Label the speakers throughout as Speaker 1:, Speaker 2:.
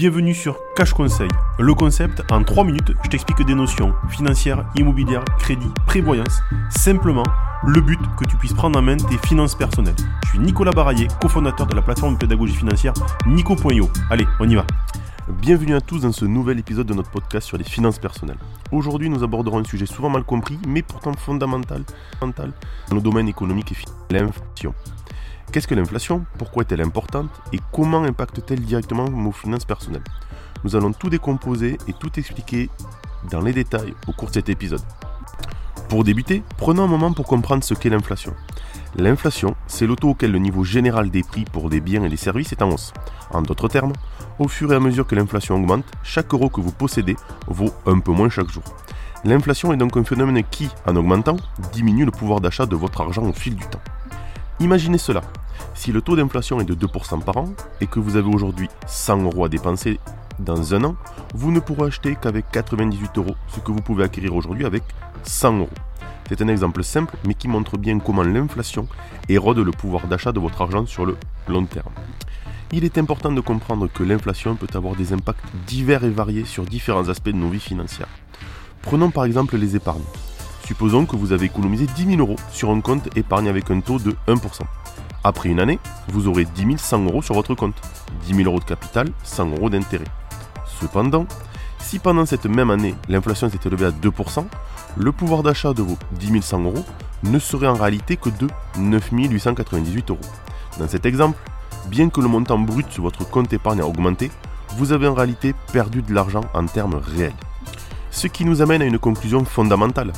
Speaker 1: Bienvenue sur Cash Conseil. Le concept, en 3 minutes, je t'explique des notions financières, immobilières, crédit, prévoyance. Simplement, le but que tu puisses prendre en main tes finances personnelles. Je suis Nicolas Baraillé, cofondateur de la plateforme de pédagogie financière Nico.io. Allez, on y va. Bienvenue à tous dans ce nouvel épisode de notre podcast sur les finances personnelles. Aujourd'hui, nous aborderons un sujet souvent mal compris, mais pourtant fondamental, dans le domaine économique et financier, l'inflation. Qu'est-ce que l'inflation? Pourquoi est-elle importante? Et comment impacte-t-elle directement nos finances personnelles? Nous allons tout décomposer et tout expliquer dans les détails au cours de cet épisode. Pour débuter, prenons un moment pour comprendre ce qu'est l'inflation. L'inflation, c'est le taux auquel le niveau général des prix pour des biens et des services est en hausse. En d'autres termes, au fur et à mesure que l'inflation augmente, chaque euro que vous possédez vaut un peu moins chaque jour. L'inflation est donc un phénomène qui, en augmentant, diminue le pouvoir d'achat de votre argent au fil du temps. Imaginez cela. Si le taux d'inflation est de 2% par an et que vous avez aujourd'hui 100 euros à dépenser dans un an, vous ne pourrez acheter qu'avec 98 euros ce que vous pouvez acquérir aujourd'hui avec 100 euros. C'est un exemple simple mais qui montre bien comment l'inflation érode le pouvoir d'achat de votre argent sur le long terme. Il est important de comprendre que l'inflation peut avoir des impacts divers et variés sur différents aspects de nos vies financières. Prenons par exemple les épargnes. Supposons que vous avez économisé 10 000 euros sur un compte épargne avec un taux de 1%. Après une année, vous aurez 10 100 euros sur votre compte. 10 000 euros de capital, 100 euros d'intérêt. Cependant, si pendant cette même année l'inflation s'est élevée à 2%, le pouvoir d'achat de vos 10 100 euros ne serait en réalité que de 9 898 euros. Dans cet exemple, bien que le montant brut sur votre compte épargne a augmenté, vous avez en réalité perdu de l'argent en termes réels. Ce qui nous amène à une conclusion fondamentale.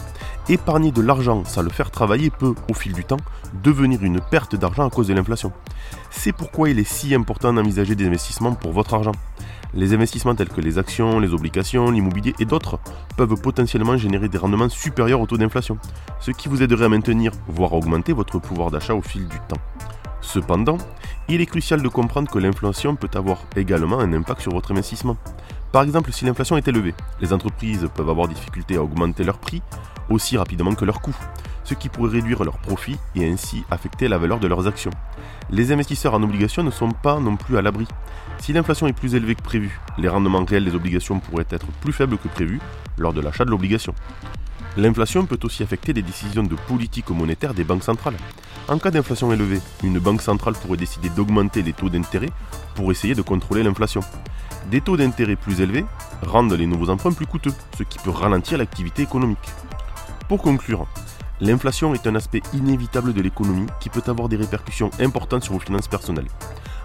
Speaker 1: Épargner de l'argent sans le faire travailler peut, au fil du temps, devenir une perte d'argent à cause de l'inflation. C'est pourquoi il est si important d'envisager des investissements pour votre argent. Les investissements tels que les actions, les obligations, l'immobilier et d'autres peuvent potentiellement générer des rendements supérieurs au taux d'inflation, ce qui vous aiderait à maintenir, voire à augmenter votre pouvoir d'achat au fil du temps. Cependant, il est crucial de comprendre que l'inflation peut avoir également un impact sur votre investissement. Par exemple, si l'inflation est élevée, les entreprises peuvent avoir des difficultés à augmenter leurs prix aussi rapidement que leurs coûts, ce qui pourrait réduire leurs profits et ainsi affecter la valeur de leurs actions. Les investisseurs en obligations ne sont pas non plus à l'abri. Si l'inflation est plus élevée que prévu, les rendements réels des obligations pourraient être plus faibles que prévu lors de l'achat de l'obligation. L'inflation peut aussi affecter les décisions de politique monétaire des banques centrales. En cas d'inflation élevée, une banque centrale pourrait décider d'augmenter les taux d'intérêt pour essayer de contrôler l'inflation. Des taux d'intérêt plus élevés rendent les nouveaux emprunts plus coûteux, ce qui peut ralentir l'activité économique. Pour conclure, l'inflation est un aspect inévitable de l'économie qui peut avoir des répercussions importantes sur vos finances personnelles.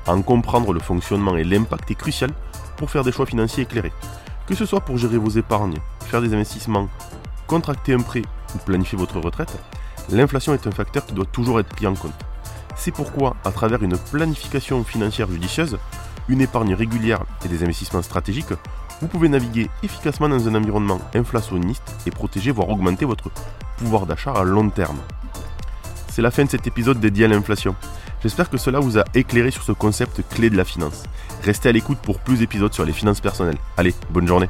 Speaker 1: En comprendre le fonctionnement et l'impact est crucial pour faire des choix financiers éclairés. Que ce soit pour gérer vos épargnes, faire des investissements, contracter un prêt ou planifier votre retraite, l'inflation est un facteur qui doit toujours être pris en compte. C'est pourquoi, à travers une planification financière judicieuse, une épargne régulière et des investissements stratégiques, vous pouvez naviguer efficacement dans un environnement inflationniste et protéger voire augmenter votre pouvoir d'achat à long terme. C'est la fin de cet épisode dédié à l'inflation. J'espère que cela vous a éclairé sur ce concept clé de la finance. Restez à l'écoute pour plus d'épisodes sur les finances personnelles. Allez, bonne journée